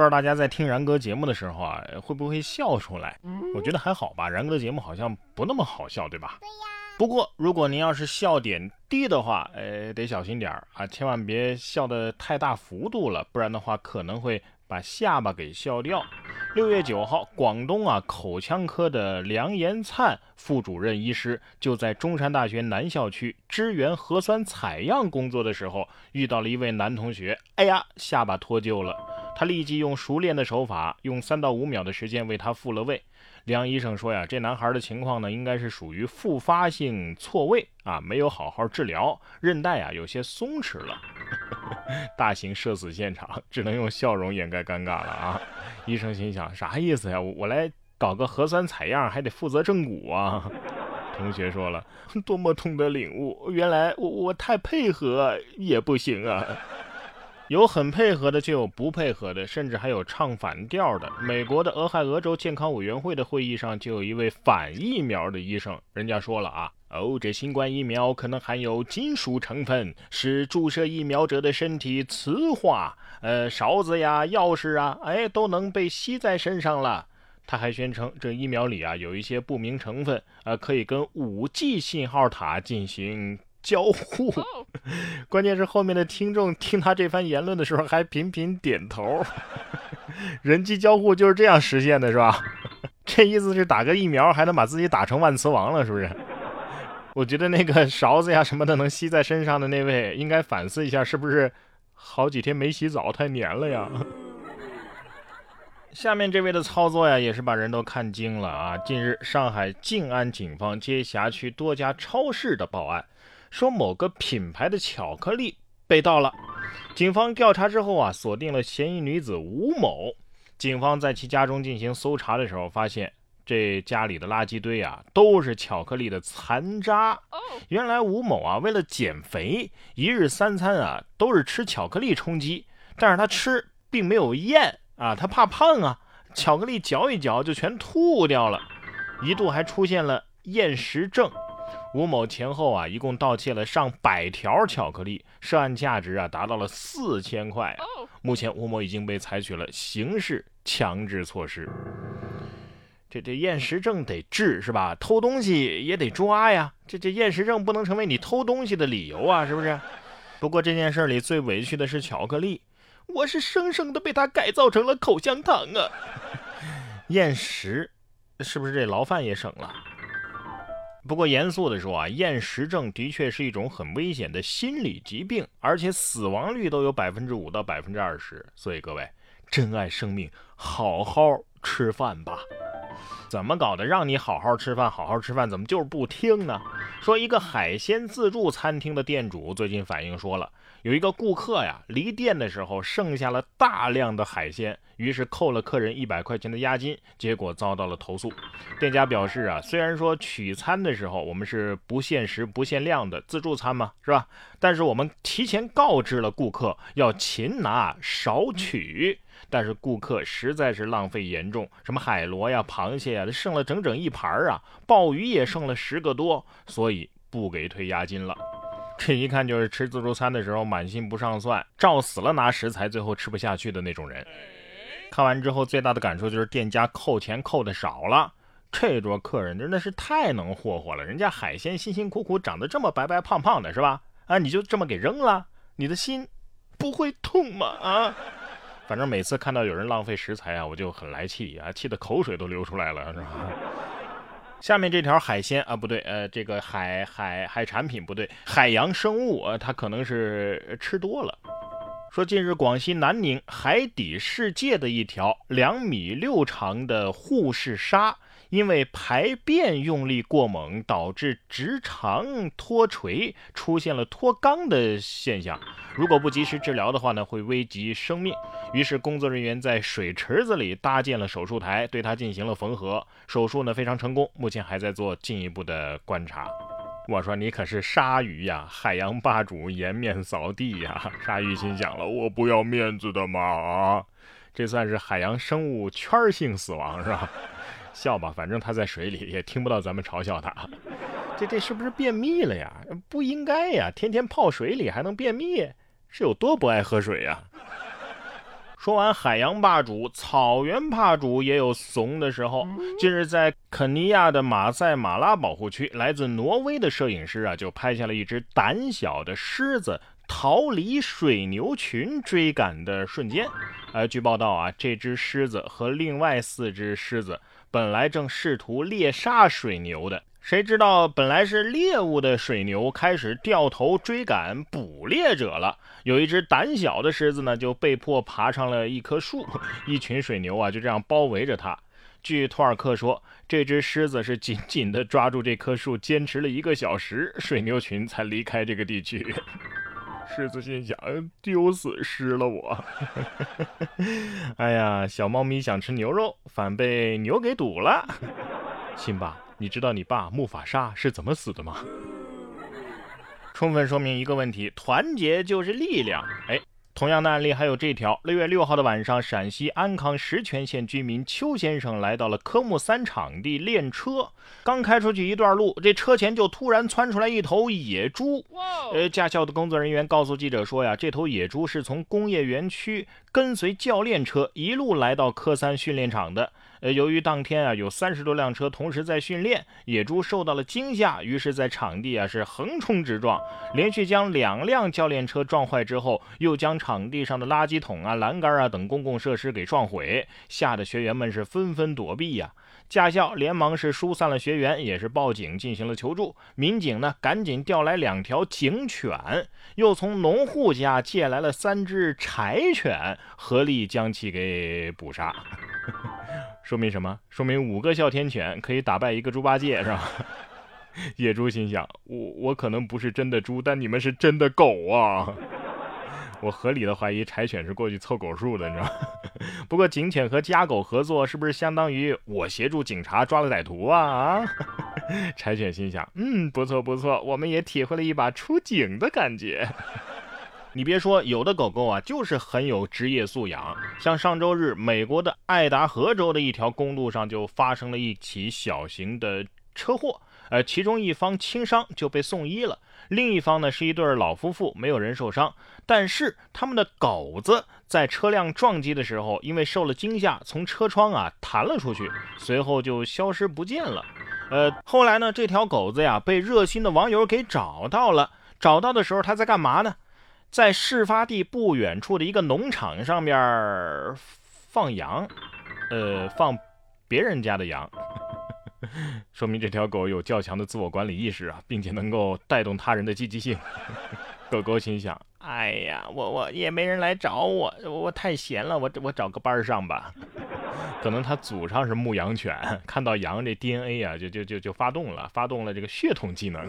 不知道大家在听然哥节目的时候啊，会不会笑出来？我觉得还好吧，然哥的节目好像不那么好笑，对吧？对呀。不过如果您要是笑点低的话，呃，得小心点儿啊，千万别笑的太大幅度了，不然的话可能会。把下巴给笑掉。六月九号，广东啊口腔科的梁延灿副主任医师就在中山大学南校区支援核酸采样工作的时候，遇到了一位男同学，哎呀，下巴脱臼了。他立即用熟练的手法，用三到五秒的时间为他复了位。梁医生说呀，这男孩的情况呢，应该是属于复发性错位啊，没有好好治疗，韧带啊有些松弛了。大型社死现场，只能用笑容掩盖尴尬了啊！医生心想，啥意思呀？我来搞个核酸采样，还得负责正骨啊！同学说了，多么痛的领悟，原来我我太配合也不行啊！有很配合的，就有不配合的，甚至还有唱反调的。美国的俄亥俄州健康委员会的会议上，就有一位反疫苗的医生，人家说了啊。哦，这新冠疫苗可能含有金属成分，使注射疫苗者的身体磁化，呃，勺子呀、钥匙啊，哎，都能被吸在身上了。他还宣称，这疫苗里啊有一些不明成分，呃，可以跟五 G 信号塔进行交互。关键是后面的听众听他这番言论的时候，还频频点头。人机交互就是这样实现的，是吧？这意思是打个疫苗还能把自己打成万磁王了，是不是？我觉得那个勺子呀什么的能吸在身上的那位，应该反思一下，是不是好几天没洗澡太黏了呀？下面这位的操作呀，也是把人都看惊了啊！近日，上海静安警方接辖区多家超市的报案，说某个品牌的巧克力被盗了。警方调查之后啊，锁定了嫌疑女子吴某。警方在其家中进行搜查的时候，发现。这家里的垃圾堆啊，都是巧克力的残渣。原来吴某啊，为了减肥，一日三餐啊都是吃巧克力充饥，但是他吃并没有咽啊，他怕胖啊，巧克力嚼一嚼就全吐掉了，一度还出现了厌食症。吴某前后啊，一共盗窃了上百条巧克力，涉案价值啊达到了四千块。目前吴某已经被采取了刑事强制措施。这这厌食症得治是吧？偷东西也得抓呀！这这厌食症不能成为你偷东西的理由啊，是不是？不过这件事里最委屈的是巧克力，我是生生的被他改造成了口香糖啊！厌食，是不是这牢饭也省了？不过严肃的说啊，厌食症的确是一种很危险的心理疾病，而且死亡率都有百分之五到百分之二十。所以各位，珍爱生命，好好吃饭吧。怎么搞的？让你好好吃饭，好好吃饭，怎么就是不听呢？说一个海鲜自助餐厅的店主最近反映说了，有一个顾客呀，离店的时候剩下了大量的海鲜，于是扣了客人一百块钱的押金，结果遭到了投诉。店家表示啊，虽然说取餐的时候我们是不限时不限量的自助餐嘛，是吧？但是我们提前告知了顾客要勤拿少取。但是顾客实在是浪费严重，什么海螺呀、螃蟹呀，剩了整整一盘啊，鲍鱼也剩了十个多，所以不给退押金了。这一看就是吃自助餐的时候满心不上算，照死了拿食材，最后吃不下去的那种人。看完之后最大的感受就是店家扣钱扣的少了，这桌客人真的是太能霍霍了，人家海鲜辛辛苦苦长得这么白白胖胖的，是吧？啊，你就这么给扔了，你的心不会痛吗？啊？反正每次看到有人浪费食材啊，我就很来气啊，气得口水都流出来了，是吧？下面这条海鲜啊，不对，呃，这个海海海产品不对，海洋生物啊，它可能是吃多了。说近日广西南宁海底世界的一条两米六长的护士鲨。因为排便用力过猛，导致直肠脱垂，出现了脱肛的现象。如果不及时治疗的话呢，会危及生命。于是工作人员在水池子里搭建了手术台，对它进行了缝合。手术呢非常成功，目前还在做进一步的观察。我说你可是鲨鱼呀，海洋霸主颜面扫地呀！鲨鱼心想了，我不要面子的嘛！这算是海洋生物圈性死亡是吧？笑吧，反正他在水里也听不到咱们嘲笑他。这这是不是便秘了呀？不应该呀，天天泡水里还能便秘，是有多不爱喝水呀？说完海洋霸主，草原霸主也有怂的时候。近日，在肯尼亚的马赛马拉保护区，来自挪威的摄影师啊，就拍下了一只胆小的狮子逃离水牛群追赶的瞬间。呃，据报道啊，这只狮子和另外四只狮子本来正试图猎杀水牛的。谁知道，本来是猎物的水牛开始掉头追赶捕猎者了。有一只胆小的狮子呢，就被迫爬上了一棵树。一群水牛啊，就这样包围着它。据托尔克说，这只狮子是紧紧地抓住这棵树，坚持了一个小时，水牛群才离开这个地区。狮子心想：丢死尸了我！哎呀，小猫咪想吃牛肉，反被牛给堵了。辛巴。你知道你爸木法沙是怎么死的吗？充分说明一个问题：团结就是力量。哎，同样的案例还有这条。六月六号的晚上，陕西安康石泉县居民邱先生来到了科目三场地练车，刚开出去一段路，这车前就突然窜出来一头野猪。呃，驾校的工作人员告诉记者说呀，这头野猪是从工业园区跟随教练车一路来到科三训练场的。呃，由于当天啊有三十多辆车同时在训练，野猪受到了惊吓，于是，在场地啊是横冲直撞，连续将两辆教练车撞坏之后，又将场地上的垃圾桶啊、栏杆啊等公共设施给撞毁，吓得学员们是纷纷躲避呀。驾校连忙是疏散了学员，也是报警进行了求助。民警呢，赶紧调来两条警犬，又从农户家借来了三只柴犬，合力将其给捕杀。说明什么？说明五个哮天犬可以打败一个猪八戒，是吧？野猪心想：我我可能不是真的猪，但你们是真的狗啊！我合理的怀疑柴犬是过去凑狗数的，你知道？不过警犬和家狗合作，是不是相当于我协助警察抓了歹徒啊？啊！柴犬心想：嗯，不错不错，我们也体会了一把出警的感觉。你别说，有的狗狗啊，就是很有职业素养。像上周日，美国的爱达荷州的一条公路上就发生了一起小型的车祸，呃，其中一方轻伤就被送医了，另一方呢是一对老夫妇，没有人受伤，但是他们的狗子在车辆撞击的时候，因为受了惊吓，从车窗啊弹了出去，随后就消失不见了。呃，后来呢，这条狗子呀被热心的网友给找到了，找到的时候它在干嘛呢？在事发地不远处的一个农场上面放羊，呃，放别人家的羊，说明这条狗有较强的自我管理意识啊，并且能够带动他人的积极性。狗狗心想：哎呀，我我也没人来找我，我太闲了，我我找个班上吧。可能他祖上是牧羊犬，看到羊这 DNA 啊，就就就就发动了，发动了这个血统技能。